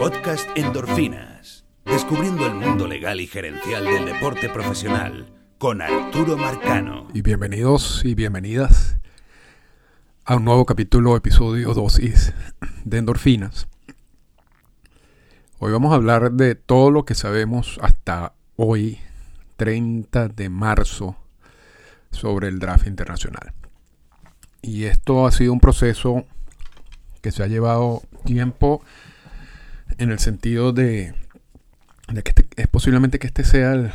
Podcast Endorfinas. Descubriendo el mundo legal y gerencial del deporte profesional con Arturo Marcano. Y bienvenidos y bienvenidas a un nuevo capítulo, episodio dosis de endorfinas. Hoy vamos a hablar de todo lo que sabemos hasta hoy, 30 de marzo, sobre el draft internacional. Y esto ha sido un proceso que se ha llevado tiempo en el sentido de, que este, es posiblemente que este sea el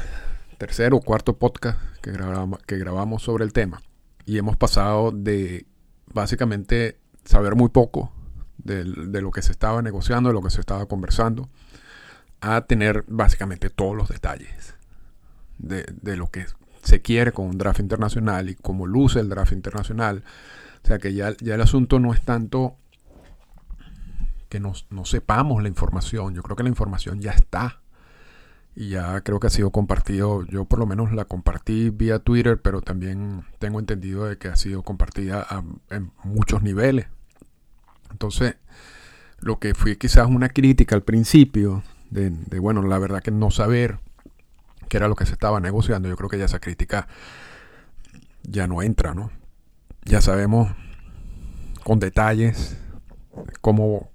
tercer o cuarto podcast que grabamos, que grabamos sobre el tema. Y hemos pasado de básicamente saber muy poco de, lo que se estaba negociando, de lo que se estaba conversando, a tener básicamente todos los detalles de, de lo que se quiere con un draft internacional y cómo luce el draft internacional. O sea que ya, ya el asunto no es tanto no, sepamos la información. Yo creo que la información ya está. Y ya creo que ha sido compartido. Yo por lo menos la compartí vía Twitter, pero también tengo entendido de que ha sido compartida en muchos niveles. Entonces, lo que fue quizás una crítica al principio, de, de, bueno, la verdad que no saber qué era lo que se estaba negociando, yo creo que ya esa crítica ya no entra, ¿no? Ya sabemos con detalles cómo,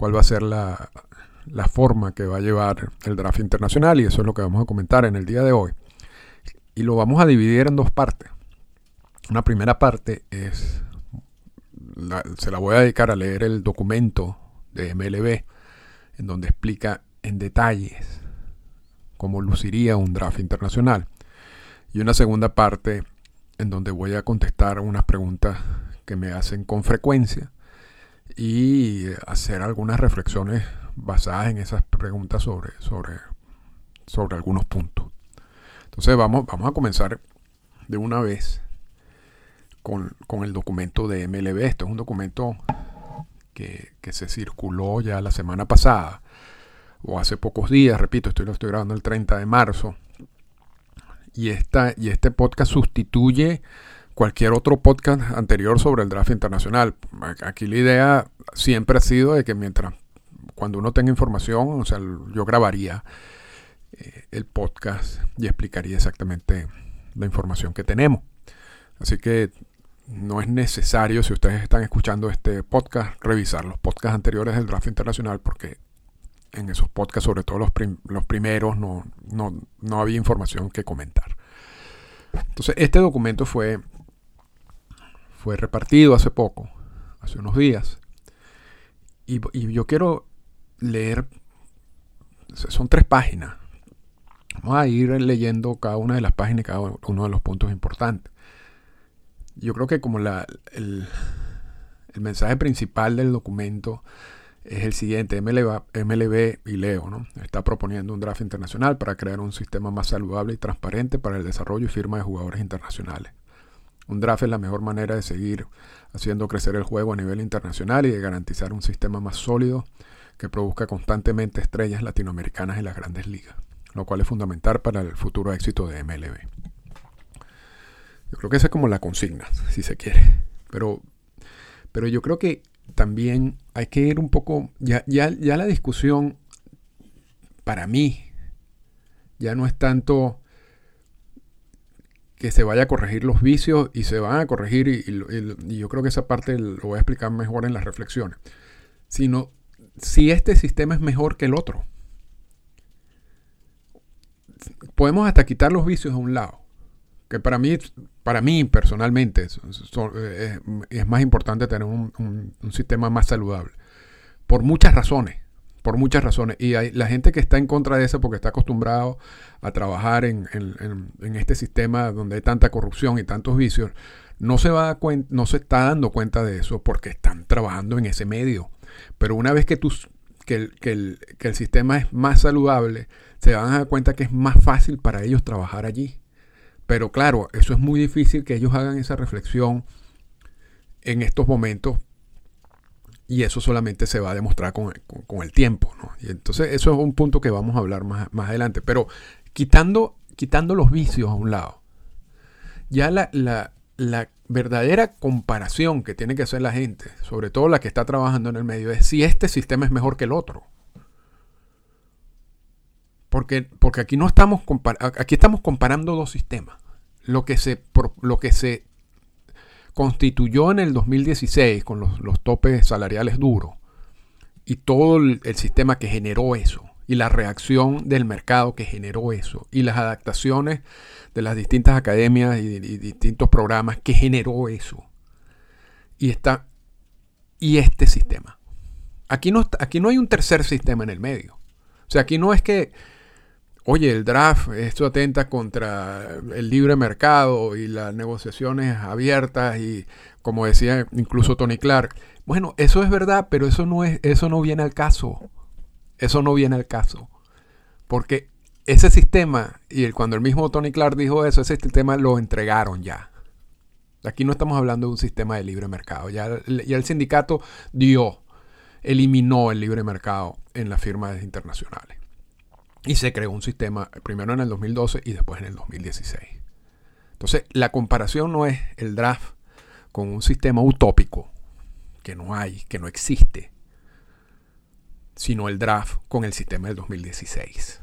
cuál va a ser la, forma que va a llevar el draft internacional y eso es lo que vamos a comentar en el día de hoy. Y lo vamos a dividir en dos partes. Una primera parte es, se la voy a dedicar a leer el documento de MLB, en donde explica en detalles cómo luciría un draft internacional. Y una segunda parte en donde voy a contestar unas preguntas que me hacen con frecuencia y hacer algunas reflexiones basadas en esas preguntas sobre, sobre, sobre algunos puntos. Entonces vamos, vamos a comenzar de una vez con, el documento de MLB. Esto es un documento que, se circuló ya la semana pasada o hace pocos días, repito, estoy lo estoy grabando el 30 de marzo. Y, esta, y este podcast sustituye cualquier otro podcast anterior sobre el draft internacional. Aquí la idea siempre ha sido de que mientras, cuando uno tenga información, o sea, yo grabaría eh, el podcast y explicaría exactamente la información que tenemos. Así que no es necesario, si ustedes están escuchando este podcast, revisar los podcasts anteriores del draft internacional porque en esos podcasts, sobre todo los, los primeros, no, no, no había información que comentar. Entonces, este documento fue fue repartido hace poco, hace unos días. Y, yo quiero leer, son tres páginas. Vamos a ir leyendo cada una de las páginas y cada uno de los puntos importantes. Yo creo que como el, mensaje principal del documento es el siguiente. MLB, MLB, y Leo ¿no? está proponiendo un draft internacional para crear un sistema más saludable y transparente para el desarrollo y firma de jugadores internacionales. Un draft es la mejor manera de seguir haciendo crecer el juego a nivel internacional y de garantizar un sistema más sólido que produzca constantemente estrellas latinoamericanas en las grandes ligas, lo cual es fundamental para el futuro éxito de MLB. Yo creo que esa es como la consigna, si se quiere. Pero, pero yo creo que también hay que ir un poco, ya, ya, ya la discusión, para mí, ya no es tanto que se vaya a corregir los vicios y se van a corregir, y, yo creo que esa parte lo voy a explicar mejor en las reflexiones, sino si este sistema es mejor que el otro. Podemos hasta quitar los vicios a un lado, que para mí, para mí personalmente es, más importante tener un sistema más saludable, por muchas razones por muchas razones. Y hay, la gente que está en contra de eso porque está acostumbrado a trabajar en, este sistema donde hay tanta corrupción y tantos vicios, no se, va no se está dando cuenta de eso porque están trabajando en ese medio. Pero una vez que, el, que el sistema es más saludable, se van a dar cuenta que es más fácil para ellos trabajar allí. Pero claro, eso es muy difícil que ellos hagan esa reflexión en estos momentos y eso solamente se va a demostrar con, el tiempo. Y entonces eso es un punto que vamos a hablar más, más adelante. Pero quitando, quitando los vicios a un lado, ya la, la, verdadera comparación que tiene que hacer la gente, sobre todo la que está trabajando en el medio, es si este sistema es mejor que el otro. Porque, porque aquí no estamos aquí estamos comparando dos sistemas. Lo que se, lo que se constituyó en el 2016 con los, topes salariales duros y todo el, sistema que generó eso y la reacción del mercado que generó eso y las adaptaciones de las distintas academias y, y distintos programas que generó eso. Y, está, y este sistema. Aquí no, aquí no hay un tercer sistema en el medio. O sea, aquí no es que oye, el draft, esto atenta contra el libre mercado y las negociaciones abiertas y como decía incluso Tony Clark. Bueno, eso es verdad, pero eso no es eso no viene al caso. Eso no viene al caso. Porque ese sistema y cuando el mismo Tony Clark dijo eso, ese sistema lo entregaron ya. Aquí no estamos hablando de un sistema de libre mercado. Ya, ya el sindicato dio, eliminó el libre mercado en las firmas internacionales. Y se creó un sistema primero en el 2012 y después en el 2016. Entonces, la comparación no es el draft con un sistema utópico que no hay, que no existe, sino el draft con el sistema del 2016.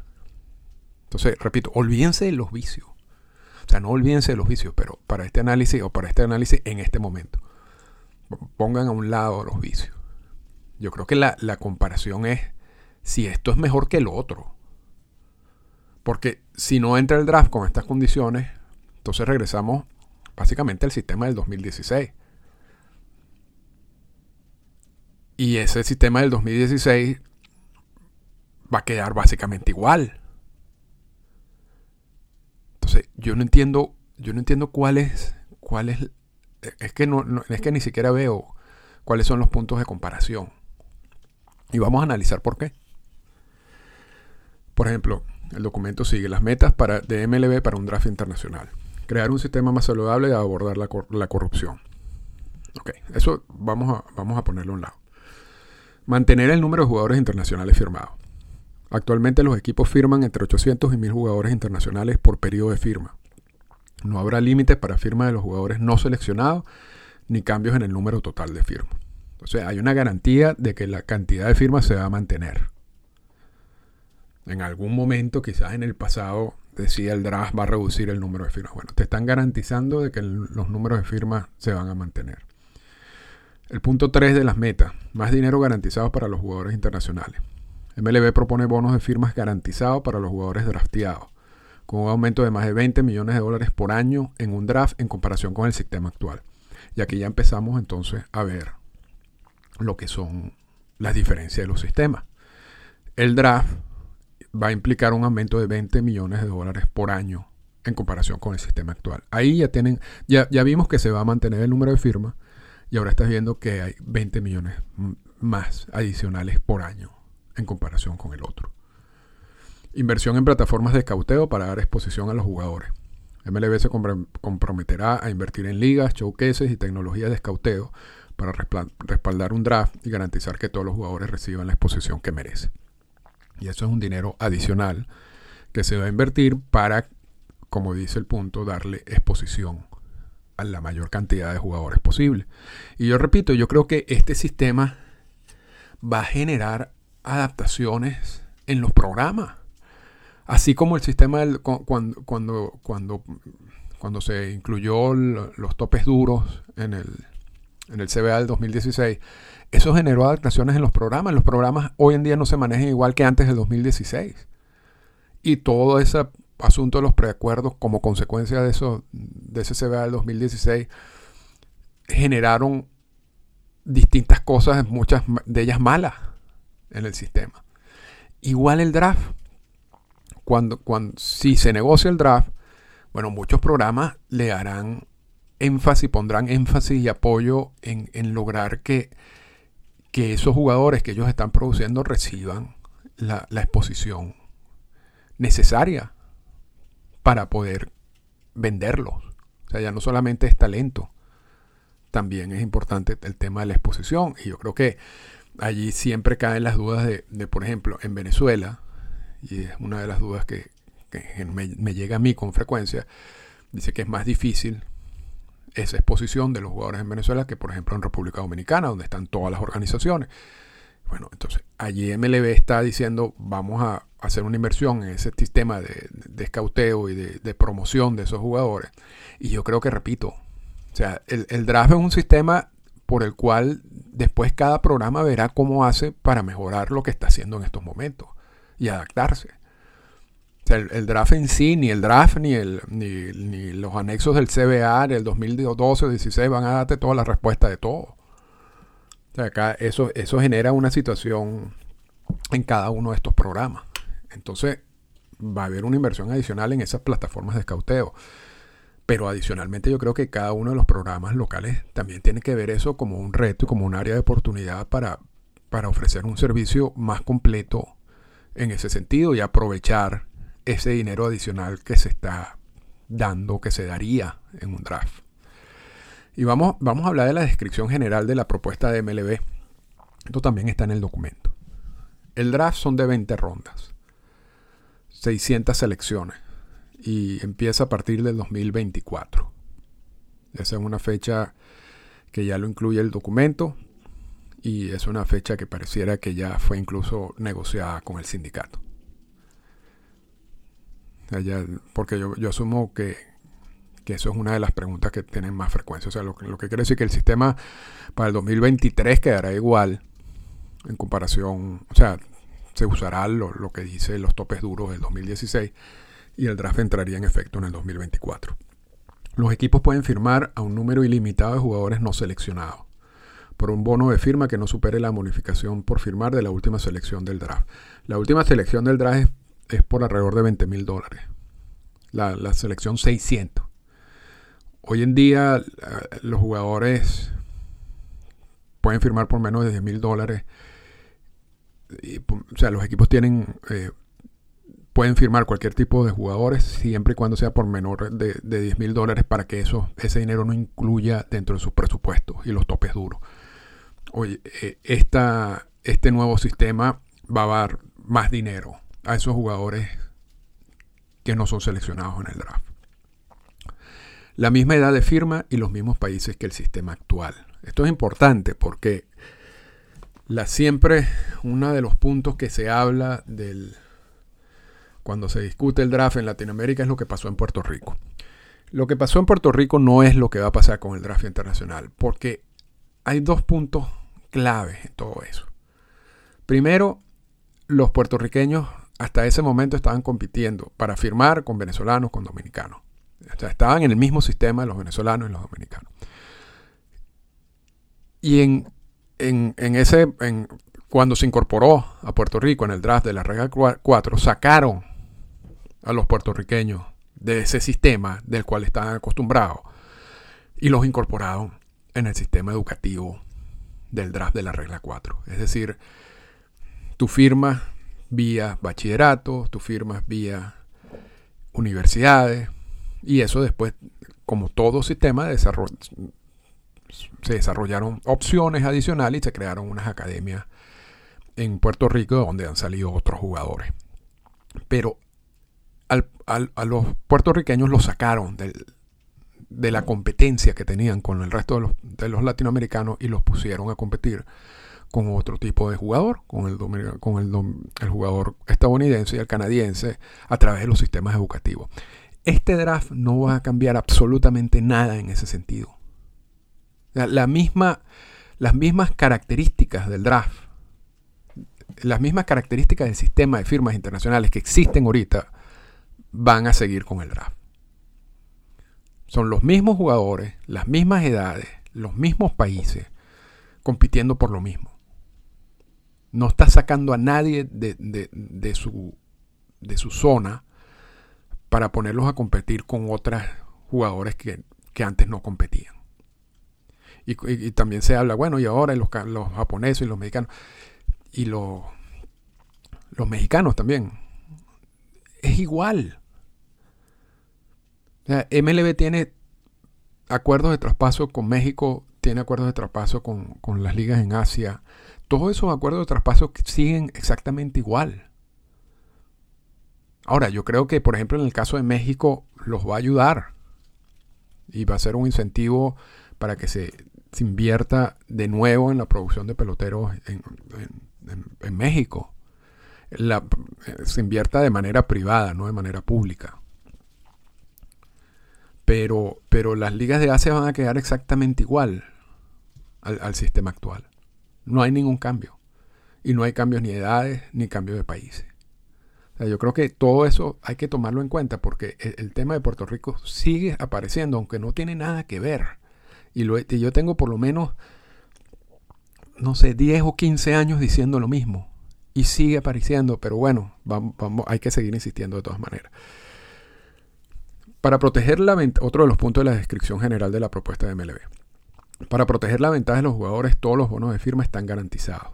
Entonces, repito, olvídense de los vicios. O sea, no olvídense de los vicios, pero para este análisis o para este análisis en este momento, pongan a un lado los vicios. Yo creo que la, la comparación es si esto es mejor que el otro. Porque si no entra el draft con estas condiciones, entonces regresamos básicamente al sistema del 2016. Y ese sistema del 2016 va a quedar básicamente igual. Entonces, yo no entiendo, yo no entiendo cuál es, cuál es, es que no, es que ni siquiera veo cuáles son los puntos de comparación. Y vamos a analizar por qué. Por ejemplo, el documento sigue las metas para, de MLB para un draft internacional. Crear un sistema más saludable y abordar la, corrupción. Ok, eso vamos a, vamos a ponerlo a un lado. Mantener el número de jugadores internacionales firmados. Actualmente los equipos firman entre 800 y 1000 jugadores internacionales por periodo de firma. No habrá límites para firma de los jugadores no seleccionados ni cambios en el número total de firmas. Entonces hay una garantía de que la cantidad de firmas se va a mantener en algún momento, quizás en el pasado, decía el draft va a reducir el número de firmas. Bueno, te están garantizando de que los números de firmas se van a mantener. El punto 3 de las metas, más dinero garantizado para los jugadores internacionales. MLB propone bonos de firmas garantizados para los jugadores drafteados, con un aumento de más de 20 millones de dólares por año en un draft en comparación con el sistema actual. Y aquí ya empezamos entonces a ver lo que son las diferencias de los sistemas. El draft va a implicar un aumento de 20 millones de dólares por año en comparación con el sistema actual. Ahí ya tienen, ya, ya vimos que se va a mantener el número de firmas y ahora estás viendo que hay 20 millones más adicionales por año en comparación con el otro. Inversión en plataformas de escauteo para dar exposición a los jugadores. MLB se comprometerá a invertir en ligas, showcases y tecnologías de escauteo para respaldar un draft y garantizar que todos los jugadores reciban la exposición que merecen. Y eso es un dinero adicional que se va a invertir para, como dice el punto, darle exposición a la mayor cantidad de jugadores posible. Y yo repito, yo creo que este sistema va a generar adaptaciones en los programas. Así como el sistema cuando, cuando, cuando, cuando se incluyó los topes duros en el, en el CBA del 2016, eso generó adaptaciones en los programas. Los programas hoy en día no se manejan igual que antes del 2016. Y todo ese asunto de los preacuerdos como consecuencia de, eso, de ese CBA del 2016 generaron distintas cosas, muchas de ellas malas en el sistema. Igual el draft. Cuando, cuando, si se negocia el draft, bueno, muchos programas le harán énfasis, pondrán énfasis y apoyo en, lograr que esos jugadores que ellos están produciendo reciban la, exposición necesaria para poder venderlos. O sea, ya no solamente es talento, también es importante el tema de la exposición. Y yo creo que allí siempre caen las dudas de, por ejemplo, en Venezuela, y es una de las dudas que, me, llega a mí con frecuencia, dice que es más difícil esa exposición de los jugadores en Venezuela que, por ejemplo, en República Dominicana, donde están todas las organizaciones. Bueno, entonces allí MLB está diciendo vamos a hacer una inversión en ese sistema de, de escauteo y de, promoción de esos jugadores. Y yo creo que, repito, o sea, el, el draft es un sistema por el cual después cada programa verá cómo hace para mejorar lo que está haciendo en estos momentos y adaptarse. Sea, el, draft en sí, ni el draft, ni, el, ni, los anexos del CBA del 2012 o 16 van a darte toda la respuesta de todo. O sea, acá eso, eso genera una situación en cada uno de estos programas. Entonces, va a haber una inversión adicional en esas plataformas de escauteo. Pero adicionalmente yo creo que cada uno de los programas locales también tiene que ver eso como un reto y como un área de oportunidad para, para ofrecer un servicio más completo en ese sentido y aprovechar ese dinero adicional que se está dando, que se daría en un draft. Y vamos, vamos a hablar de la descripción general de la propuesta de MLB. Esto también está en el documento. El draft son de 20 rondas, 600 selecciones y empieza a partir del 2024. Esa es una fecha que ya lo incluye el documento y es una fecha que pareciera que ya fue incluso negociada con el sindicato. Porque yo, asumo que, eso es una de las preguntas que tienen más frecuencia. O sea, lo, que quiere decir que el sistema para el 2023 quedará igual en comparación, o sea, se usará lo, lo que dice los topes duros del 2016 y el draft entraría en efecto en el 2024. Los equipos pueden firmar a un número ilimitado de jugadores no seleccionados por un bono de firma que no supere la bonificación por firmar de la última selección del draft. La última selección del draft es, por alrededor de 20 mil dólares. La, la, selección 600. Hoy en día los jugadores pueden firmar por menos de 10 mil dólares. O sea, los equipos tienen eh, pueden firmar cualquier tipo de jugadores siempre y cuando sea por menor de, de 10 mil dólares para que eso, ese dinero no incluya dentro de sus presupuestos y los topes duros. Oye, eh, este nuevo sistema va a dar más dinero a esos jugadores que no son seleccionados en el draft. La misma edad de firma y los mismos países que el sistema actual. Esto es importante porque la, siempre uno de los puntos que se habla del, cuando se discute el draft en Latinoamérica es lo que pasó en Puerto Rico. Lo que pasó en Puerto Rico no es lo que va a pasar con el draft internacional, porque hay dos puntos claves en todo eso. Primero, los puertorriqueños hasta ese momento estaban compitiendo para firmar con venezolanos, con dominicanos. O sea, estaban en el mismo sistema los venezolanos y los dominicanos. Y en, en ese, cuando se incorporó a Puerto Rico en el draft de la regla 4, sacaron a los puertorriqueños de ese sistema del cual estaban acostumbrados y los incorporaron en el sistema educativo del draft de la regla 4. Es decir, tu firma vía bachillerato, tu firmas vía universidades y eso después, como todo sistema, se desarrollaron opciones adicionales y se crearon unas academias en Puerto Rico donde han salido otros jugadores. Pero a los puertorriqueños los sacaron de la competencia que tenían con el resto de los, latinoamericanos y los pusieron a competir con otro tipo de jugador, con, el, con el, jugador estadounidense y el canadiense a través de los sistemas educativos. Este draft no va a cambiar absolutamente nada en ese sentido. Las mismas características del draft, las mismas características del sistema de firmas internacionales que existen ahorita, van a seguir con el draft. Son los mismos jugadores, las mismas edades, los mismos países, compitiendo por lo mismo. No está sacando a nadie de, su, de su zona para ponerlos a competir con otros jugadores que, antes no competían. Y, también se habla, bueno, y ahora los, los japoneses y los mexicanos, y los, los mexicanos también. Es igual. MLB tiene acuerdos de traspaso con México, tiene acuerdos de traspaso con, las ligas en Asia. Todos esos acuerdos de traspaso siguen exactamente igual. Ahora, yo creo que, por ejemplo, en el caso de México, los va a ayudar. Y va a ser un incentivo para que se, invierta de nuevo en la producción de peloteros en, México. se invierta de manera privada, no de manera pública. Pero, pero las ligas de Asia van a quedar exactamente igual al sistema actual. No hay ningún cambio. Y no hay cambios ni de edades ni cambios de países. yo creo que todo eso hay que tomarlo en cuenta porque el, tema de Puerto Rico sigue apareciendo, aunque no tiene nada que ver. Y, lo, yo tengo por lo menos, no sé, 10 o 15 años diciendo lo mismo. Y sigue apareciendo, pero bueno, vamos, vamos, hay que seguir insistiendo de todas maneras. Para proteger la otro de los puntos de la descripción general de la propuesta de MLB. Para proteger la ventaja de los jugadores, todos los bonos de firma están garantizados.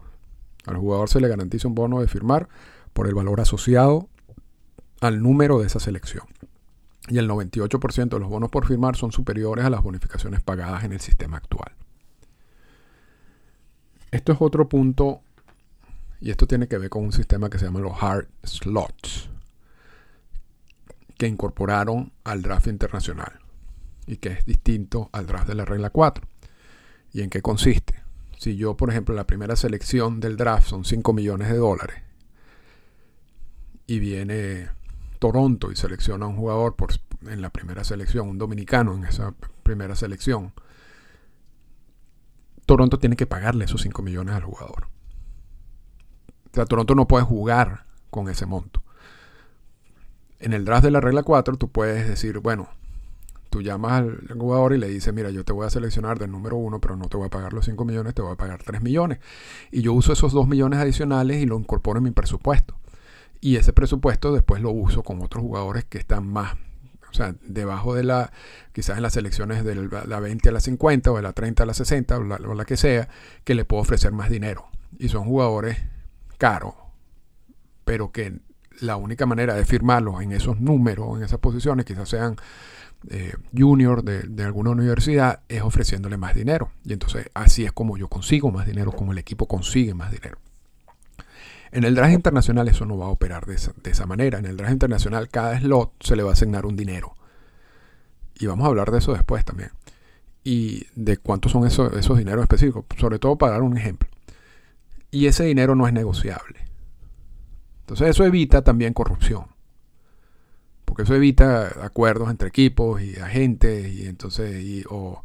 Al jugador se le garantiza un bono de firmar por el valor asociado al número de esa selección. Y el 98% de los bonos por firmar son superiores a las bonificaciones pagadas en el sistema actual. Esto es otro punto, y esto tiene que ver con un sistema que se llama los hard slots, que incorporaron al draft internacional y que es distinto al draft de la regla 4. ¿Y en qué consiste? Si yo, por ejemplo, la primera selección del draft son 5 millones de dólares y viene Toronto y selecciona a un jugador por, en la primera selección, un dominicano en esa primera selección, Toronto tiene que pagarle esos 5 millones al jugador. O sea, Toronto no puede jugar con ese monto. En el draft de la regla 4 tú puedes decir, bueno, tú llamas al jugador y le dices, mira, yo te voy a seleccionar del número uno, pero no te voy a pagar los 5 millones, te voy a pagar 3 millones. Y yo uso esos 2 millones adicionales y lo incorporo en mi presupuesto. Y ese presupuesto después lo uso con otros jugadores que están más, o sea, debajo de la, quizás en las selecciones de la 20 a la 50 o de la 30 a la 60 o la, o la que sea, que le puedo ofrecer más dinero. Y son jugadores caros, pero que la única manera de firmarlos en esos números, en esas posiciones, quizás sean eh, junior de, alguna universidad es ofreciéndole más dinero. Y entonces así es como yo consigo más dinero, como el equipo consigue más dinero. En el draft internacional eso no va a operar de esa, manera. En el draft internacional cada slot se le va a asignar un dinero. Y vamos a hablar de eso después también. Y de cuántos son esos, esos dineros específicos. Sobre todo para dar un ejemplo. Y ese dinero no es negociable. Entonces eso evita también corrupción porque eso evita acuerdos entre equipos y agentes y entonces o,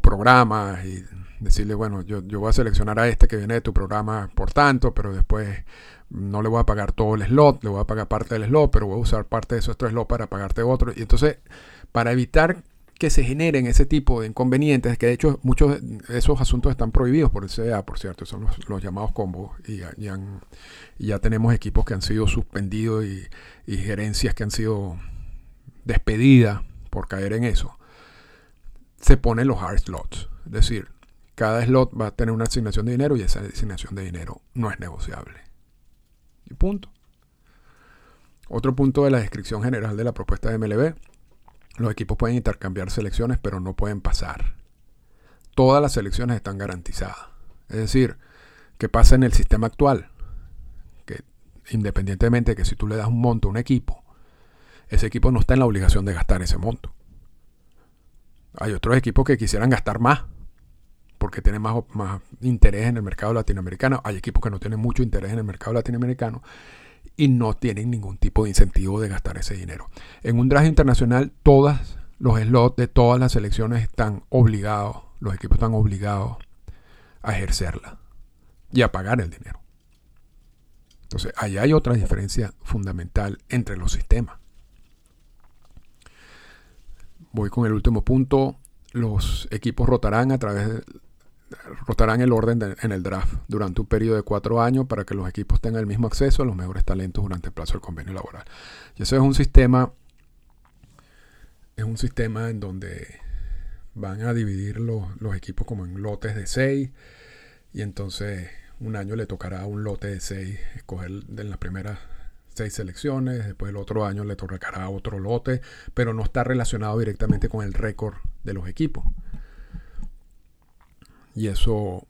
programas y decirle bueno yo, yo voy a seleccionar a este que viene de tu programa por tanto pero después no le voy a pagar todo el slot le voy a pagar parte del slot pero voy a usar parte de esos tres slot para pagarte otro y entonces para evitar que se generen ese tipo de inconvenientes, que de hecho muchos de esos asuntos están prohibidos por el CDA, por cierto, son los, llamados combos, y ya, tenemos equipos que han sido suspendidos y, gerencias que han sido despedidas por caer en eso. Se ponen los hard slots, es decir, cada slot va a tener una asignación de dinero y esa asignación de dinero no es negociable. Y punto. Otro punto de la descripción general de la propuesta de MLB los equipos pueden intercambiar selecciones, pero no pueden pasar. Todas las selecciones están garantizadas. Es decir, que pasa en el sistema actual. Que independientemente de que si tú le das un monto a un equipo, ese equipo no está en la obligación de gastar ese monto. Hay otros equipos que quisieran gastar más porque tienen más, más interés en el mercado latinoamericano. Hay equipos que no tienen mucho interés en el mercado latinoamericano y no tienen ningún tipo de incentivo de gastar ese dinero. En un draft internacional, todos los slots de todas las selecciones están obligados, los equipos están obligados a ejercerla y a pagar el dinero. Entonces, ahí hay otra diferencia fundamental entre los sistemas. Voy con el último punto. Los equipos rotarán a través rotarán el orden en el draft durante un periodo de cuatro años para que los equipos tengan el mismo acceso a los mejores talentos durante el plazo del convenio laboral. Y eso es un sistema, es un sistema en donde van a dividir los, equipos como en lotes de seis y entonces un año le tocará a un lote de seis escoger de las primeras seis selecciones, después el otro año le tocará otro lote, pero no está relacionado directamente con el récord de los equipos. Y eso,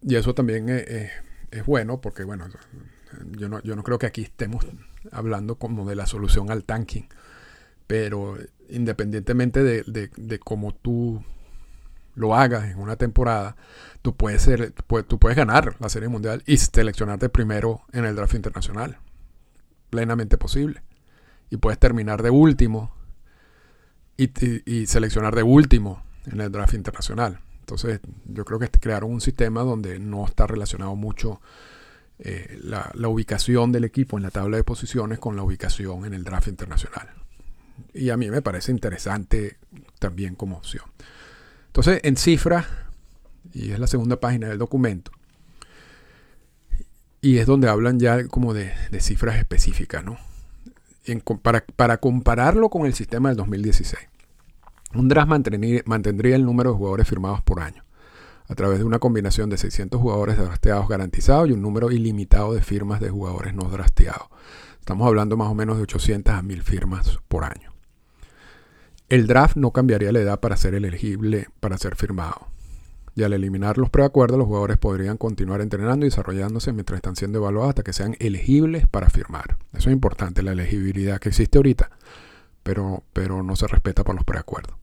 y eso también es, bueno porque, bueno, yo no, yo no creo que aquí estemos hablando como de la solución al tanking. Pero independientemente de, de, cómo tú lo hagas en una temporada, tú puedes, ser, tú puedes ganar la Serie Mundial y seleccionarte primero en el draft internacional. Plenamente posible. Y puedes terminar de último y, y seleccionar de último en el draft internacional. Entonces, yo creo que crearon un sistema donde no está relacionado mucho eh, la, ubicación del equipo en la tabla de posiciones con la ubicación en el draft internacional. Y a mí me parece interesante también como opción. Entonces, en cifras, y es la segunda página del documento, y es donde hablan ya como de, cifras específicas, ¿no? para, para compararlo con el sistema del 2016. Un draft mantendría el número de jugadores firmados por año, a través de una combinación de 600 jugadores drafteados garantizados y un número ilimitado de firmas de jugadores no drafteados. Estamos hablando más o menos de 800 a 1000 firmas por año. El draft no cambiaría la edad para ser elegible para ser firmado. Y al eliminar los preacuerdos, los jugadores podrían continuar entrenando y desarrollándose mientras están siendo evaluados hasta que sean elegibles para firmar. Eso es importante, la elegibilidad que existe ahorita, pero, pero no se respeta por los preacuerdos.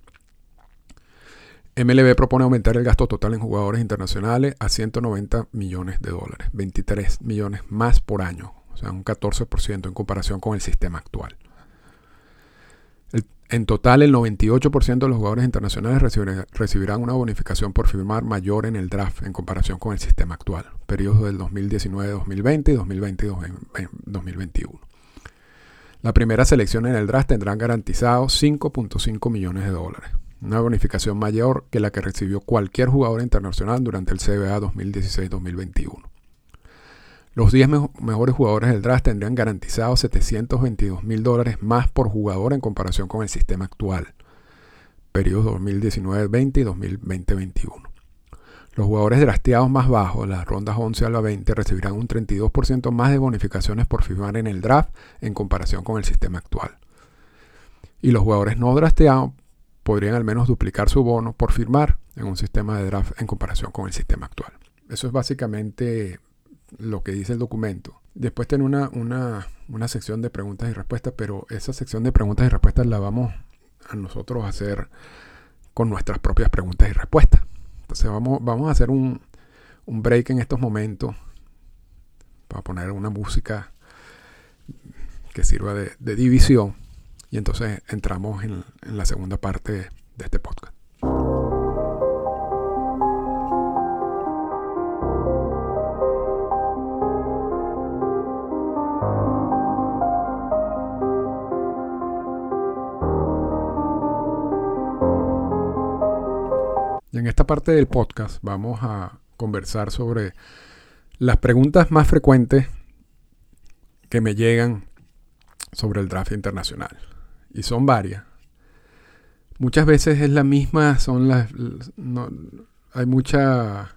MLB propone aumentar el gasto total en jugadores internacionales a 190 millones de dólares, 23 millones más por año, o sea, un 14% en comparación con el sistema actual. en total, el 98% de los jugadores internacionales recibirán una bonificación por firmar mayor en el draft en comparación con el sistema actual, periodos del 2019-2020 y 2020-2021. La primera selección en el draft tendrán garantizados 5.5 millones de dólares una bonificación mayor que la que recibió cualquier jugador internacional durante el CBA 2016-2021. Los 10 mejores jugadores del draft tendrían garantizados 722 mil dólares más por jugador en comparación con el sistema actual, periodos 2019-20 y 2020-21. Los jugadores drafteados más bajos, las rondas 11 a la 20, recibirán un 32% más de bonificaciones por firmar en el draft en comparación con el sistema actual. Y los jugadores no drafteados podrían al menos duplicar su bono por firmar en un sistema de draft en comparación con el sistema actual. Eso es básicamente lo que dice el documento. Después tiene una, una, sección de preguntas y respuestas, pero esa sección de preguntas y respuestas la vamos a nosotros hacer con nuestras propias preguntas y respuestas. Entonces vamos, vamos a hacer un, break en estos momentos para poner una música que sirva de división y entonces entramos en, la segunda parte de este podcast. En esta parte del podcast vamos a conversar sobre las preguntas más frecuentes que me llegan sobre el draft internacional y son varias. Muchas veces es la misma, son las... hay mucha...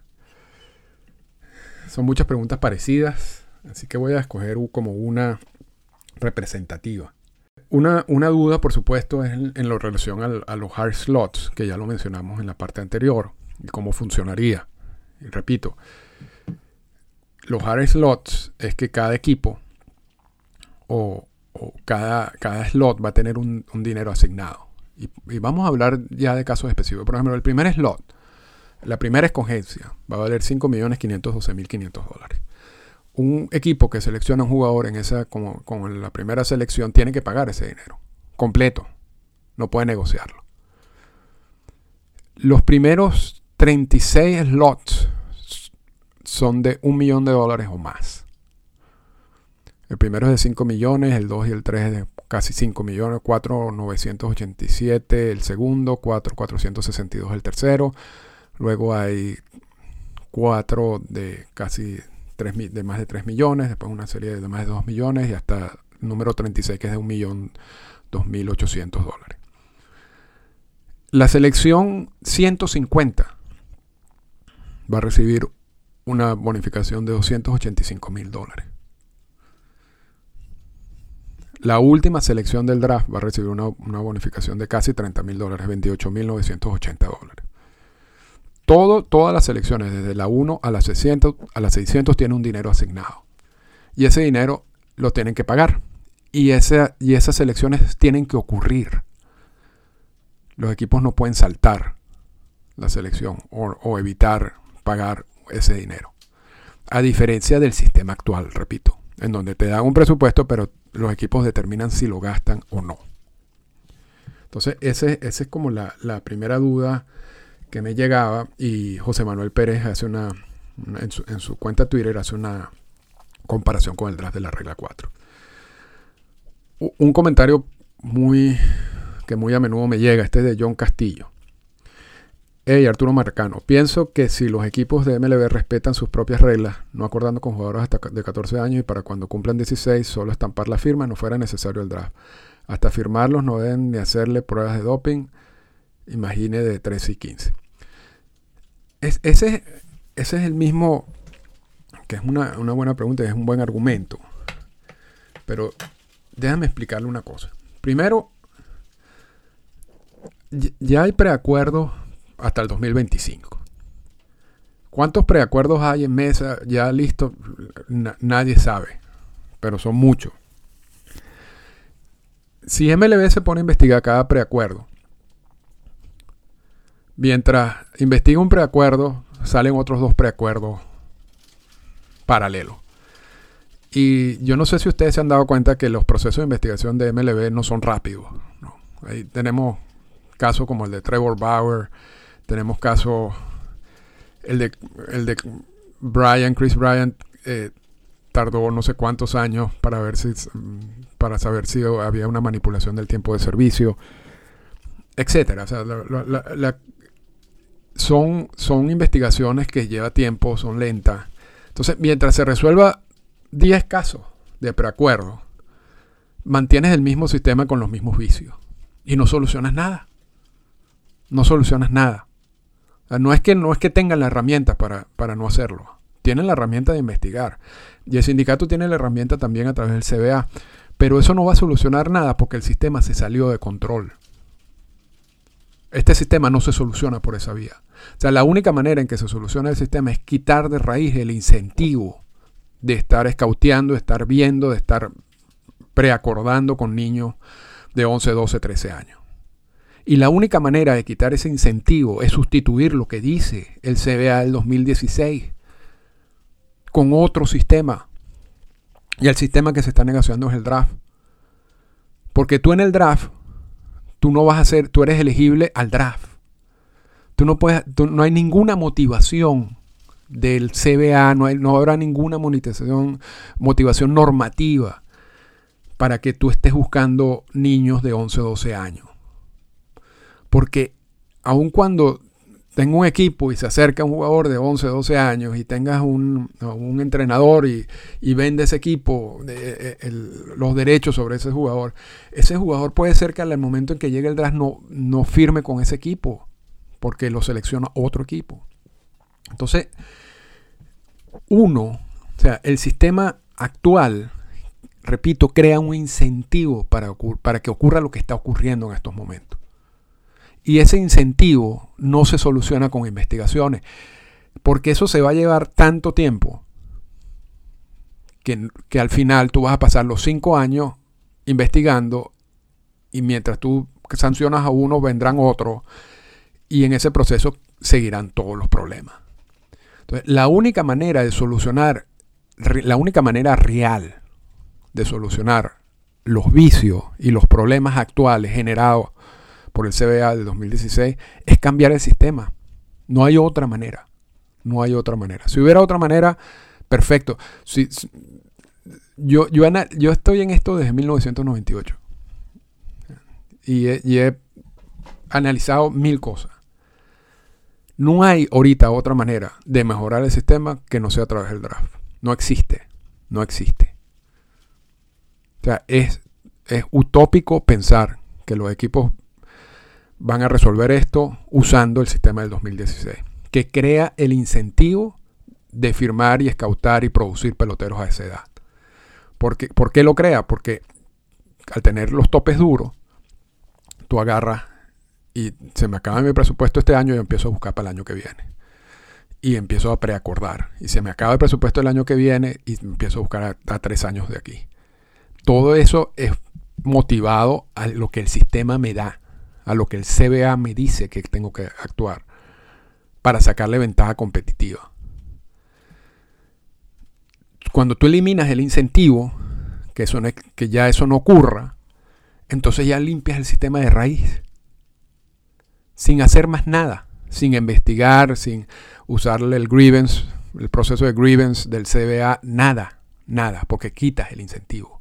Son muchas preguntas parecidas, así que voy a escoger como una representativa. Una, una duda, por supuesto, es en, lo relación a los hard slots, que ya lo mencionamos en la parte anterior, y cómo funcionaría. Y repito, los hard slots es que cada equipo o, cada, cada slot va a tener un, dinero asignado. Y, vamos a hablar ya de casos específicos. Por ejemplo, el primer slot, la primera escogencia, va a valer 5.512.500 dólares. Un equipo que selecciona un jugador en esa, como, como la primera selección, tiene que pagar ese dinero. Completo. No puede negociarlo. Los primeros 36 slots son de un millón de dólares o más. El primero es de 5 millones, el 2 y el 3 es de casi 5 millones, 4,987 el segundo, 4,462 el tercero. Luego hay 4 de casi 3, de más de 3 millones, después una serie de más de 2 millones y hasta el número 36 que es de 1 millón 2.800 dólares. La selección 150 va a recibir una bonificación de 285 mil dólares. La última selección del draft va a recibir una, bonificación de casi 30 mil dólares, 28 mil 980 dólares. Todo, todas las selecciones, desde la 1 a las 600, a las 600, tienen un dinero asignado. Y ese dinero lo tienen que pagar. Y, y esas selecciones tienen que ocurrir. Los equipos no pueden saltar la selección o, evitar pagar ese dinero. A diferencia del sistema actual, repito, en donde te dan un presupuesto, pero los equipos determinan si lo gastan o no. Entonces, esa ese es como la, primera duda que me llegaba y José Manuel Pérez hace una, en, su, en, su, cuenta Twitter hace una comparación con el draft de la regla 4 un comentario muy que muy a menudo me llega, este de John Castillo. Hey, Arturo Marcano, pienso que si los equipos de MLB respetan sus propias reglas, no acordando con jugadores hasta de 14 años y para cuando cumplan 16 solo estampar la firma, no fuera necesario el draft. Hasta firmarlos no deben ni hacerle pruebas de doping, imagine de 13 y 15. ese, ese es el mismo, que es una, una buena pregunta es un buen argumento. Pero déjame explicarle una cosa. Primero, ya hay preacuerdos hasta el 2025. ¿Cuántos preacuerdos hay en mesa ya listos? nadie sabe, pero son muchos. Si MLB se pone a investigar cada preacuerdo, mientras investiga un preacuerdo, salen otros dos preacuerdos paralelos. Y yo no sé si ustedes se han dado cuenta que los procesos de investigación de MLB no son rápidos. Ahí tenemos casos como el de Trevor Bauer, tenemos casos, el de, el de Brian, Chris Bryant, eh, tardó no sé cuántos años para ver si para saber si había una manipulación del tiempo de servicio, etcétera. son, son investigaciones que lleva tiempo, son lentas. Entonces, mientras se resuelva 10 casos de preacuerdo, mantienes el mismo sistema con los mismos vicios y no solucionas nada. No solucionas nada. No es que, no es que tengan la herramienta para, para no hacerlo. Tienen la herramienta de investigar. Y el sindicato tiene la herramienta también a través del CBA. Pero eso no va a solucionar nada porque el sistema se salió de control. Este sistema no se soluciona por esa vía. O sea, la única manera en que se soluciona el sistema es quitar de raíz el incentivo de estar escauteando, de estar viendo, de estar preacordando con niños de 11, 12, 13 años. Y la única manera de quitar ese incentivo es sustituir lo que dice el CBA del 2016 con otro sistema. Y el sistema que se está negociando es el draft. Porque tú en el draft, tú no vas a ser, tú eres elegible al draft. Tú no puedes, no hay ninguna motivación del CBA, no, habrá ninguna motivación, motivación normativa para que tú estés buscando niños de 11 o 12 años. Porque aun cuando tenga un equipo y se acerca un jugador de 11 o 12 años y tengas un, entrenador y, vende ese equipo de, eh, los derechos sobre ese jugador, ese jugador puede ser que al momento en que llegue el draft no, no firme con ese equipo porque lo selecciona otro equipo. Entonces, uno, o sea, el sistema actual, repito, crea un incentivo para, para que ocurra lo que está ocurriendo en estos momentos. Y ese incentivo no se soluciona con investigaciones, porque eso se va a llevar tanto tiempo que, que, al final tú vas a pasar los cinco años investigando y mientras tú sancionas a uno vendrán otros y en ese proceso seguirán todos los problemas. La única manera de solucionar, la única manera real de solucionar los vicios y los problemas actuales generados por el CBA de 2016 es cambiar el sistema. No hay otra manera. No hay otra manera. Si hubiera otra manera, perfecto. Si, yo, yo, yo, estoy en esto desde 1998 y he analizado mil cosas. No hay ahorita otra manera de mejorar el sistema que no sea a través del draft. No existe. No existe. O sea, es utópico pensar que los equipos van a resolver esto usando el sistema del 2016, que crea el incentivo de firmar y escautar y producir peloteros a esa edad. ¿Por qué, ¿Por qué lo crea? Porque al tener los topes duros, tú agarras y se me acaba mi presupuesto este año y empiezo a buscar para el año que viene. Y empiezo a preacordar. Y se me acaba el presupuesto el año que viene y empiezo a buscar a, tres años de aquí. todo eso es motivado a lo que el sistema me da, a lo que el CBA me dice que tengo que actuar para sacarle ventaja competitiva. Cuando tú eliminas el incentivo, que, eso que ya eso no ocurra, entonces ya limpias el sistema de raíz, sin hacer más nada, sin investigar, sin usarle el grievance, el proceso de grievance del CBA, nada, nada, porque quitas el incentivo.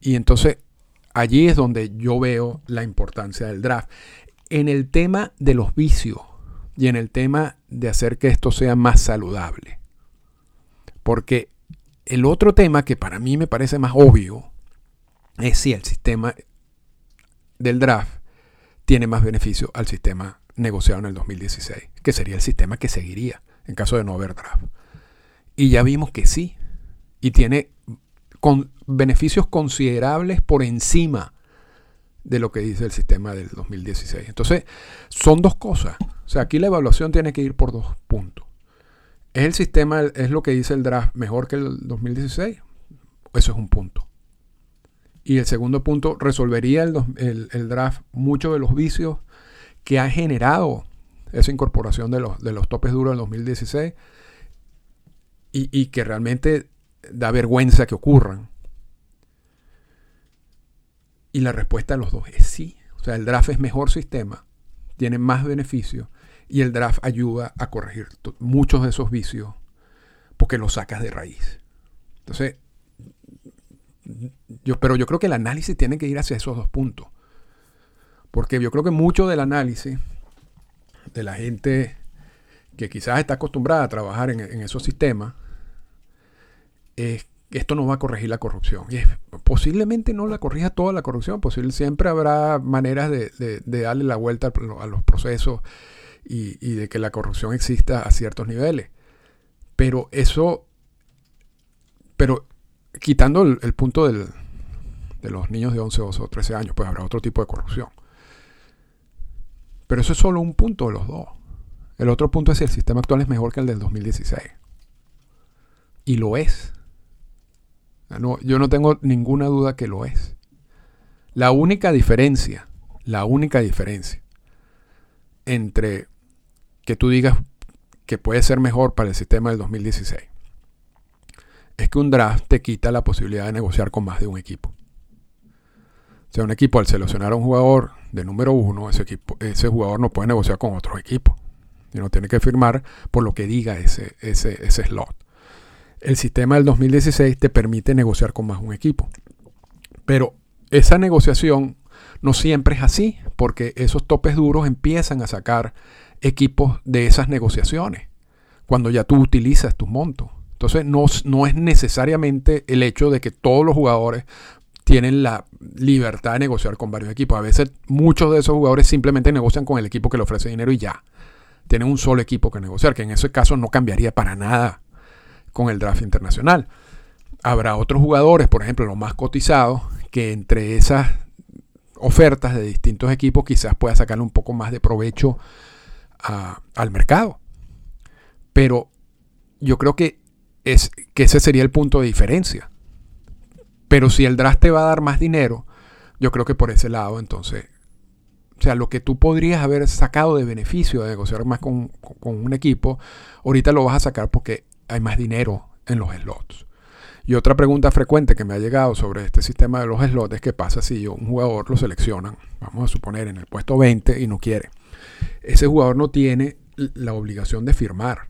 Y entonces allí es donde yo veo la importancia del draft. En el tema de los vicios y en el tema de hacer que esto sea más saludable. Porque el otro tema que para mí me parece más obvio es si el sistema del draft tiene más beneficio al sistema negociado en el 2016, que sería el sistema que seguiría en caso de no haber draft. Y ya vimos que sí, y tiene con beneficios considerables por encima de lo que dice el sistema del 2016. Entonces, son dos cosas. O sea, aquí la evaluación tiene que ir por dos puntos. ¿Es el sistema, es lo que dice el draft, mejor que el 2016? Eso es un punto. Y el segundo punto, resolvería el, draft muchos de los vicios que ha generado esa incorporación de los, de los topes duros del 2016 y, y que realmente da vergüenza que ocurran? Y la respuesta a los dos es sí. O sea, el draft es mejor sistema, tiene más beneficios y el draft ayuda a corregir muchos de esos vicios porque los sacas de raíz. Entonces, yo, pero yo creo que el análisis tiene que ir hacia esos dos puntos. Porque yo creo que mucho del análisis de la gente que quizás está acostumbrada a trabajar en, en esos sistemas esto no va a corregir la corrupción. Y posiblemente no la corrija toda la corrupción, posible, siempre habrá maneras de, darle la vuelta a los procesos y, de que la corrupción exista a ciertos niveles. Pero eso, pero quitando el, punto de los niños de 11, 12 o 13 años, pues habrá otro tipo de corrupción. Pero eso es solo un punto de los dos. El otro punto es si el sistema actual es mejor que el del 2016. Y lo es yo no tengo ninguna duda que lo es. La única diferencia, la única diferencia entre que tú digas que puede ser mejor para el sistema del 2016 es que un draft te quita la posibilidad de negociar con más de un equipo. O sea, un equipo al seleccionar a un jugador de número uno, ese, equipo, ese jugador no puede negociar con otro equipo. no tiene que firmar por lo que diga ese slot el sistema del 2016 te permite negociar con más un equipo. Pero esa negociación no siempre es así, porque esos topes duros empiezan a sacar equipos de esas negociaciones, cuando ya tú utilizas tus montos. Entonces no, no es necesariamente el hecho de que todos los jugadores tienen la libertad de negociar con varios equipos. A veces muchos de esos jugadores simplemente negocian con el equipo que le ofrece dinero y ya. Tienen un solo equipo que negociar, que en ese caso no cambiaría para nada con el draft internacional. Habrá otros jugadores, por ejemplo, los más cotizados, que entre esas ofertas de distintos equipos quizás pueda sacarle un poco más de provecho al mercado. Pero yo creo que, es, que ese sería el punto de diferencia. Pero si el draft te va a dar más dinero, yo creo que por ese lado, entonces, o sea, lo que tú podrías haber sacado de beneficio de negociar más con, con un equipo, ahorita lo vas a sacar porque hay más dinero en los slots. Y otra pregunta frecuente que me ha llegado sobre este sistema de los slots es qué pasa si un jugador lo seleccionan, vamos a suponer, en el puesto 20 y no quiere. Ese jugador no tiene la obligación de firmar.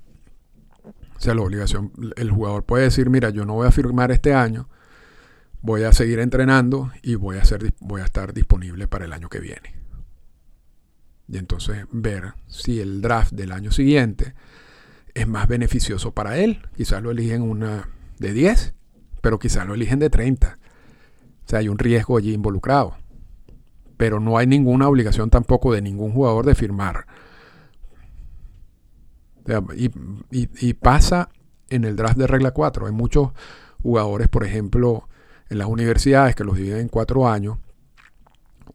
O sea, la obligación, el jugador puede decir, mira, yo no voy a firmar este año, voy a seguir entrenando y voy a, ser, voy a estar disponible para el año que viene. Y entonces ver si el draft del año siguiente es más beneficioso para él. Quizás lo eligen una de 10, pero quizás lo eligen de 30. O sea, hay un riesgo allí involucrado. Pero no hay ninguna obligación tampoco de ningún jugador de firmar. y, pasa en el draft de regla 4. Hay muchos jugadores, por ejemplo, en las universidades que los dividen en cuatro años,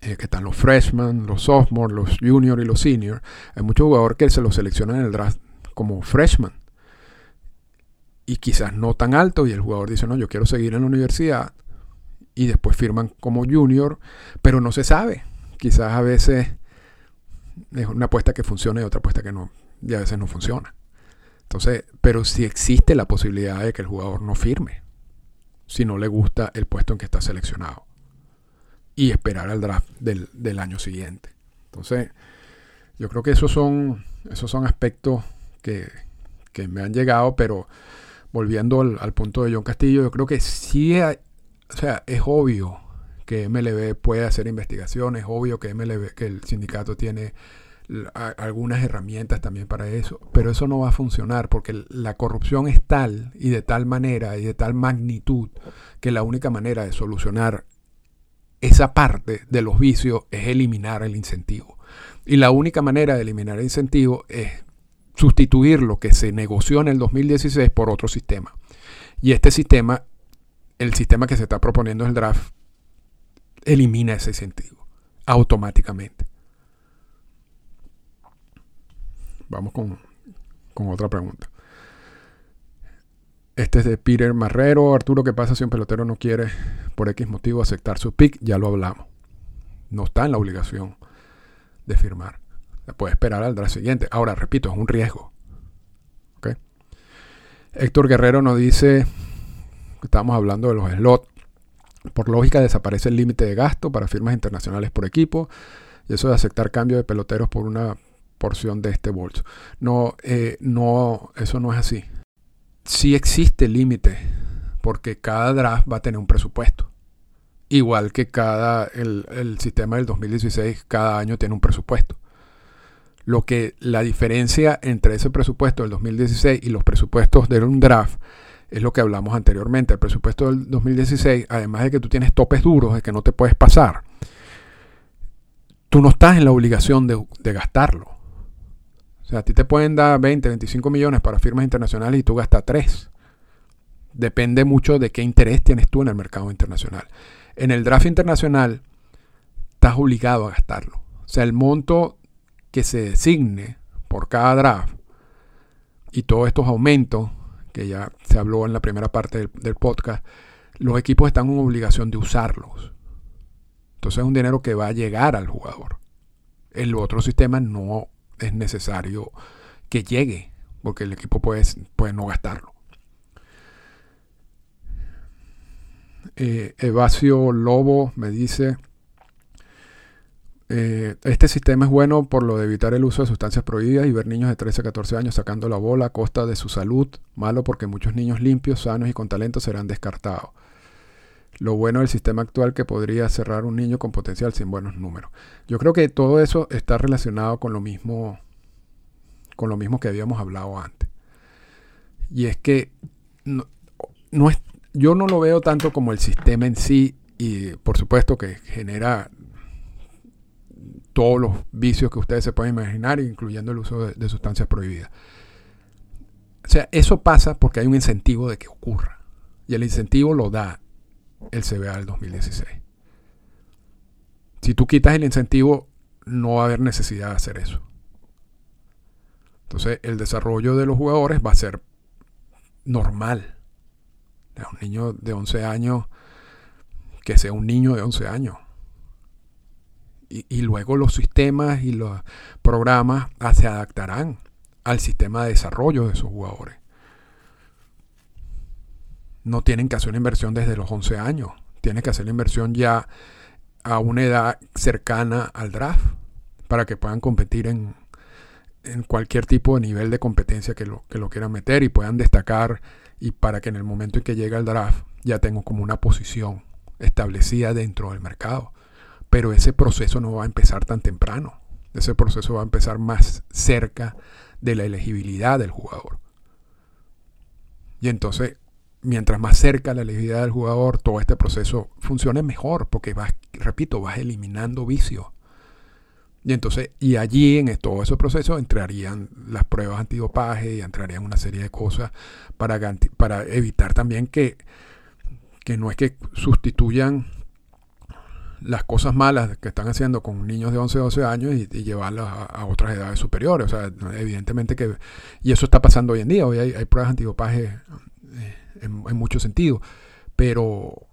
eh, que están los freshmen, los sophomores, los juniors y los seniors. Hay muchos jugadores que se los seleccionan en el draft como freshman. y quizás no tan alto y el jugador dice, no, yo quiero seguir en la universidad y después firman como junior, pero no se sabe. Quizás a veces es una apuesta que funciona y otra apuesta que no, y a veces no funciona. Entonces, pero si existe la posibilidad de que el jugador no firme, si no le gusta el puesto en que está seleccionado, y esperar al draft del, del año siguiente. Entonces, yo creo que esos son, esos son aspectos que, me han llegado, pero volviendo al, punto de John Castillo, yo creo que sí, o sea, es obvio que MLB puede hacer investigaciones, es obvio que MLB, que el sindicato tiene algunas herramientas también para eso, pero eso no va a funcionar porque la corrupción es tal y de tal manera y de tal magnitud que la única manera de solucionar esa parte de los vicios es eliminar el incentivo. Y la única manera de eliminar el incentivo es sustituir lo que se negoció en el 2016 por otro sistema. Y este sistema, el sistema que se está proponiendo en el draft, elimina ese incentivo automáticamente. Vamos con, con otra pregunta. Este es de Peter Marrero. Arturo, ¿qué pasa si un pelotero no quiere por X motivo aceptar su pick? Ya lo hablamos. No está en la obligación de firmar. Puede esperar al draft siguiente. Ahora, repito, es un riesgo. Héctor Guerrero nos dice, estamos hablando de los slots. Por lógica desaparece el límite de gasto para firmas internacionales por equipo. Y eso de aceptar cambio de peloteros por una porción de este bolso. No, eh, no, eso no es así sí existe límite, porque cada draft va a tener un presupuesto. Igual que cada, el, sistema del 2016 cada año tiene un presupuesto. Lo que la diferencia entre ese presupuesto del 2016 y los presupuestos de un draft es lo que hablamos anteriormente. El presupuesto del 2016, además de que tú tienes topes duros, de que no te puedes pasar, tú no estás en la obligación de, gastarlo. O sea, a ti te pueden dar 20, 25 millones para firmas internacionales y tú gastas 3. Depende mucho de qué interés tienes tú en el mercado internacional. En el draft internacional estás obligado a gastarlo. O sea, el monto que se designe por cada draft y todos estos aumentos, que ya se habló en la primera parte del, podcast, los equipos están en obligación de usarlos. Entonces es un dinero que va a llegar al jugador. El otro sistema no es necesario que llegue, porque el equipo puede, puede no gastarlo. Eh, Evasio Lobo me dice, eh, este sistema es bueno por lo de evitar el uso de sustancias prohibidas y ver niños de 13 a 14 años sacando la bola a costa de su salud. Malo porque muchos niños limpios, sanos y con talento serán descartados. Lo bueno del sistema actual que podría cerrar un niño con potencial sin buenos números. Yo creo que todo eso está relacionado con lo mismo, con lo mismo que habíamos hablado antes. Y es que no, es, yo no lo veo tanto como el sistema en sí y por supuesto que genera todos los vicios que ustedes se pueden imaginar, incluyendo el uso de, sustancias prohibidas. O sea, eso pasa porque hay un incentivo de que ocurra. Y el incentivo lo da el CBA del 2016. Si tú quitas el incentivo, no va a haber necesidad de hacer eso. Entonces, el desarrollo de los jugadores va a ser normal. Un niño de 11 años, que sea un niño de 11 años. Y, luego los sistemas y los programas se adaptarán al sistema de desarrollo de esos jugadores no tienen que hacer una inversión desde los 11 años. Tienen que hacer la inversión ya a una edad cercana al draft para que puedan competir en, cualquier tipo de nivel de competencia que lo, que lo quieran meter y puedan destacar y para que en el momento en que llegue el draft ya tengan como una posición establecida dentro del mercado. Pero ese proceso no va a empezar tan temprano. Ese proceso va a empezar más cerca de la elegibilidad del jugador. Y entonces mientras más cerca la elegibilidad del jugador, todo este proceso funcione mejor, porque vas, repito, vas eliminando vicios. Y entonces, y allí en todo ese proceso entrarían las pruebas antidopaje y entrarían una serie de cosas para, para evitar también que, que no es que sustituyan las cosas malas que están haciendo con niños de 11, 12 años y, llevarlas a, otras edades superiores. O sea, evidentemente que... Y eso está pasando hoy en día. Hoy hay, hay pruebas antidopaje eh, en, en muchos sentidos. Pero,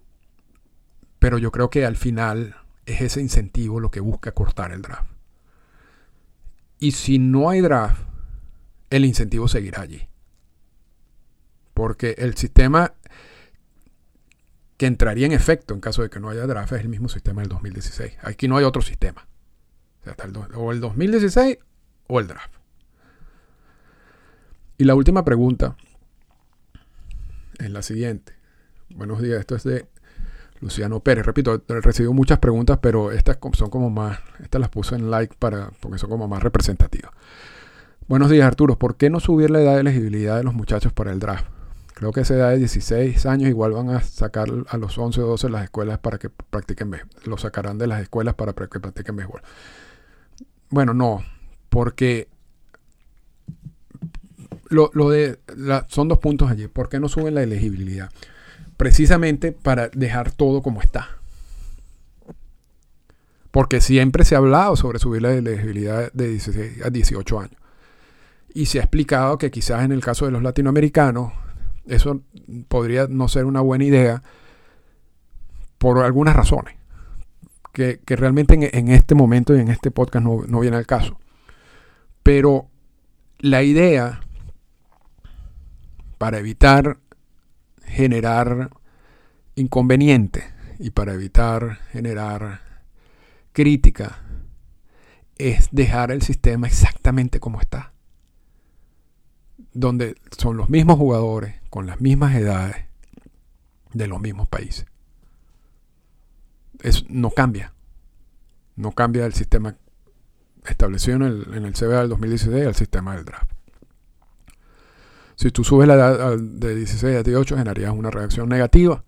pero yo creo que al final es ese incentivo lo que busca cortar el draft. Y si no hay draft, el incentivo seguirá allí. Porque el sistema entraría en efecto en caso de que no haya draft es el mismo sistema del 2016. Aquí no hay otro sistema. O, el, 2016 o el draft. Y la última pregunta es la siguiente. Buenos días, esto es de Luciano Pérez. Repito, recibido muchas preguntas, pero estas son como más, estas las puse en like para, porque son como más representativas. Buenos días, Arturo. ¿Por qué no subir la edad de elegibilidad de los muchachos para el draft? Creo que esa edad de 16 años igual van a sacar a los 11 o 12 las escuelas para que practiquen béisbol. Lo sacarán de las escuelas para que practiquen béisbol. Bueno, no, porque lo, de son dos puntos allí. ¿Por qué no suben la elegibilidad? Precisamente para dejar todo como está. Porque siempre se ha hablado sobre subir la elegibilidad de 16 a 18 años. Y se ha explicado que quizás en el caso de los latinoamericanos eso podría no ser una buena idea por algunas razones, que, realmente en, este momento y en este podcast no, no viene al caso. Pero la idea para evitar generar inconvenientes y para evitar generar crítica es dejar el sistema exactamente como está donde son los mismos jugadores, con las mismas edades, de los mismos países. Es, no cambia. No cambia el sistema establecido en el, en el CBA del 2016 al sistema del draft. Si tú subes la edad de 16 a 18, generarías una reacción negativa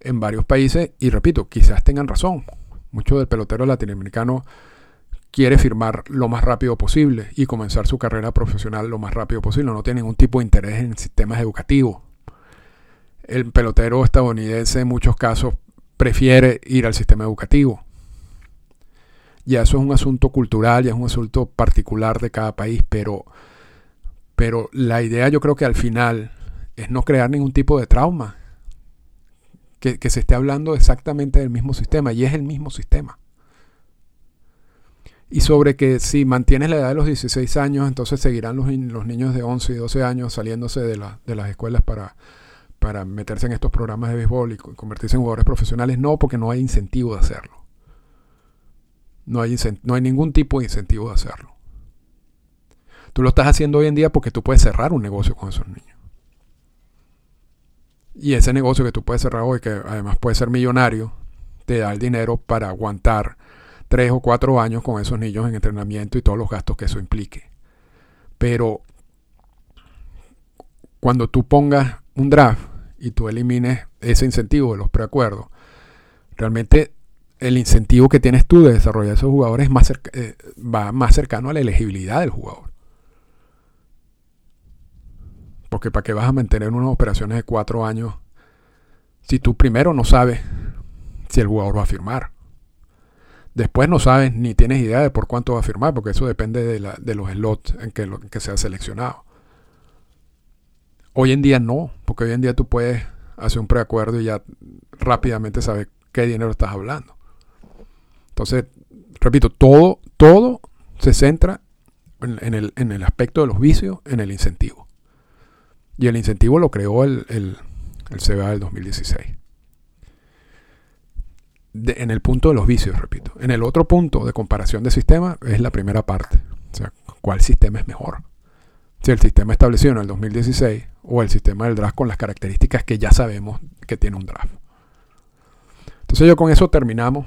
en varios países. Y repito, quizás tengan razón. Muchos del pelotero latinoamericano quiere firmar lo más rápido posible y comenzar su carrera profesional lo más rápido posible. No tiene ningún tipo de interés en sistemas educativos. El pelotero estadounidense en muchos casos prefiere ir al sistema educativo. Ya eso es un asunto cultural, ya es un asunto particular de cada país, pero, pero la idea yo creo que al final es no crear ningún tipo de trauma. Que, que se esté hablando exactamente del mismo sistema y es el mismo sistema y sobre que si mantienes la edad de los 16 años, entonces seguirán los, los niños de 11 y 12 años saliéndose de, de las escuelas para, para meterse en estos programas de béisbol y convertirse en jugadores profesionales. No, porque no hay incentivo de hacerlo. No hay, no hay ningún tipo de incentivo de hacerlo. Tú lo estás haciendo hoy en día porque tú puedes cerrar un negocio con esos niños. Y ese negocio que tú puedes cerrar hoy, que además puede ser millonario, te da el dinero para aguantar tres o cuatro años con esos niños en entrenamiento y todos los gastos que eso implique. Pero cuando tú pongas un draft y tú elimines ese incentivo de los preacuerdos, realmente el incentivo que tienes tú de desarrollar esos jugadores más eh, va más cercano a la elegibilidad del jugador. Porque para qué vas a mantener unas operaciones de cuatro años si tú primero no sabes si el jugador va a firmar. Después no sabes ni tienes idea de por cuánto va a firmar, porque eso depende de, la, de los slots en que, lo, que se ha seleccionado. Hoy en día no, porque hoy en día tú puedes hacer un preacuerdo y ya rápidamente sabes qué dinero estás hablando. Entonces, repito, todo, todo se centra en, el, en el aspecto de los vicios, en el incentivo. Y el incentivo lo creó el, el, el CBA del 2016 en el punto de los vicios, repito. En el otro punto de comparación de sistema es la primera parte. O sea, ¿cuál sistema es mejor? Si el sistema establecido en el 2016 o el sistema del draft con las características que ya sabemos que tiene un draft. Entonces yo con eso terminamos.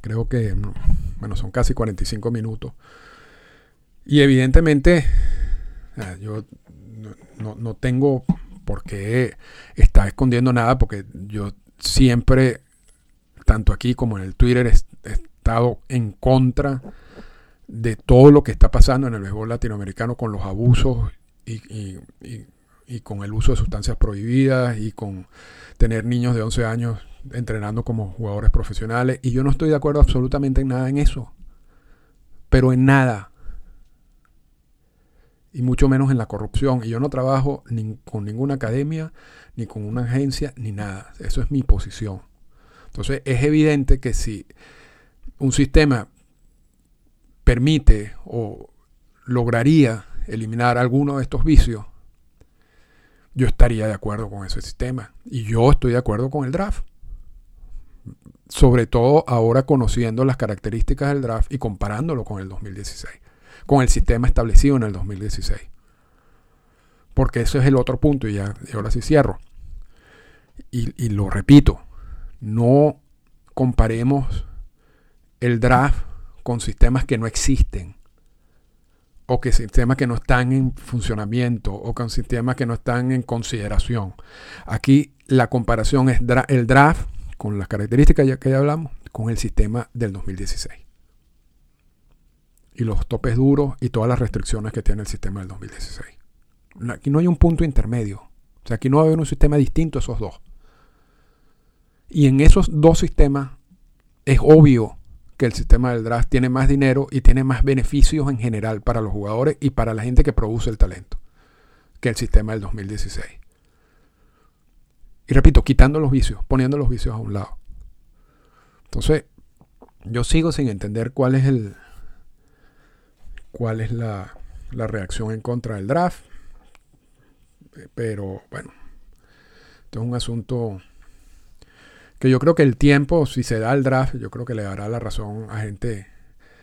Creo que, bueno, son casi 45 minutos. Y evidentemente, yo no, no tengo por qué estar escondiendo nada porque yo siempre tanto aquí como en el Twitter, he estado en contra de todo lo que está pasando en el béisbol latinoamericano con los abusos y, con el uso de sustancias prohibidas y con tener niños de 11 años entrenando como jugadores profesionales. Y yo no estoy de acuerdo absolutamente en nada en eso. Pero en nada. y mucho menos en la corrupción. Y yo no trabajo con ninguna academia, ni con una agencia, ni nada. Eso es mi posición. Entonces es evidente que si un sistema permite o lograría eliminar alguno de estos vicios, yo estaría de acuerdo con ese sistema. Y yo estoy de acuerdo con el draft. Sobre todo ahora conociendo las características del draft y comparándolo con el 2016 con el sistema establecido en el 2016. Porque ese es el otro punto y, ya, ahora sí cierro. Y, y lo repito, no comparemos el draft con sistemas que no existen o que sistemas que no están en funcionamiento o con sistemas que no están en consideración. Aquí la comparación es el draft con las características que ya hablamos con el sistema del 2016 y los topes duros y todas las restricciones que tiene el sistema del 2016. Aquí no hay un punto intermedio. O sea, aquí no va a haber un sistema distinto a esos dos. Y en esos dos sistemas es obvio que el sistema del draft tiene más dinero y tiene más beneficios en general para los jugadores y para la gente que produce el talento que el sistema del 2016. Y repito, quitando los vicios, poniendo los vicios a un lado. Entonces, yo sigo sin entender cuál es el, cuál es la, reacción en contra del draft. Pero bueno, esto es un asunto que yo creo que el tiempo, si se da el draft, yo creo que le dará la razón a gente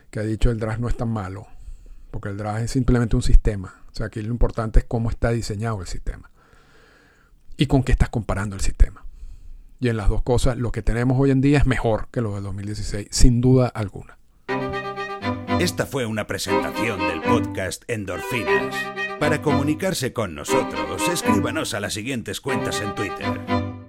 que ha dicho el draft no es tan malo, porque el draft es simplemente un sistema. O sea, aquí lo importante es cómo está diseñado el sistema y con qué estás comparando el sistema. Y en las dos cosas, lo que tenemos hoy en día es mejor que lo del 2016, sin duda alguna. Esta fue una presentación del podcast Endorfinas. Para comunicarse con nosotros, escríbanos a las siguientes cuentas en Twitter.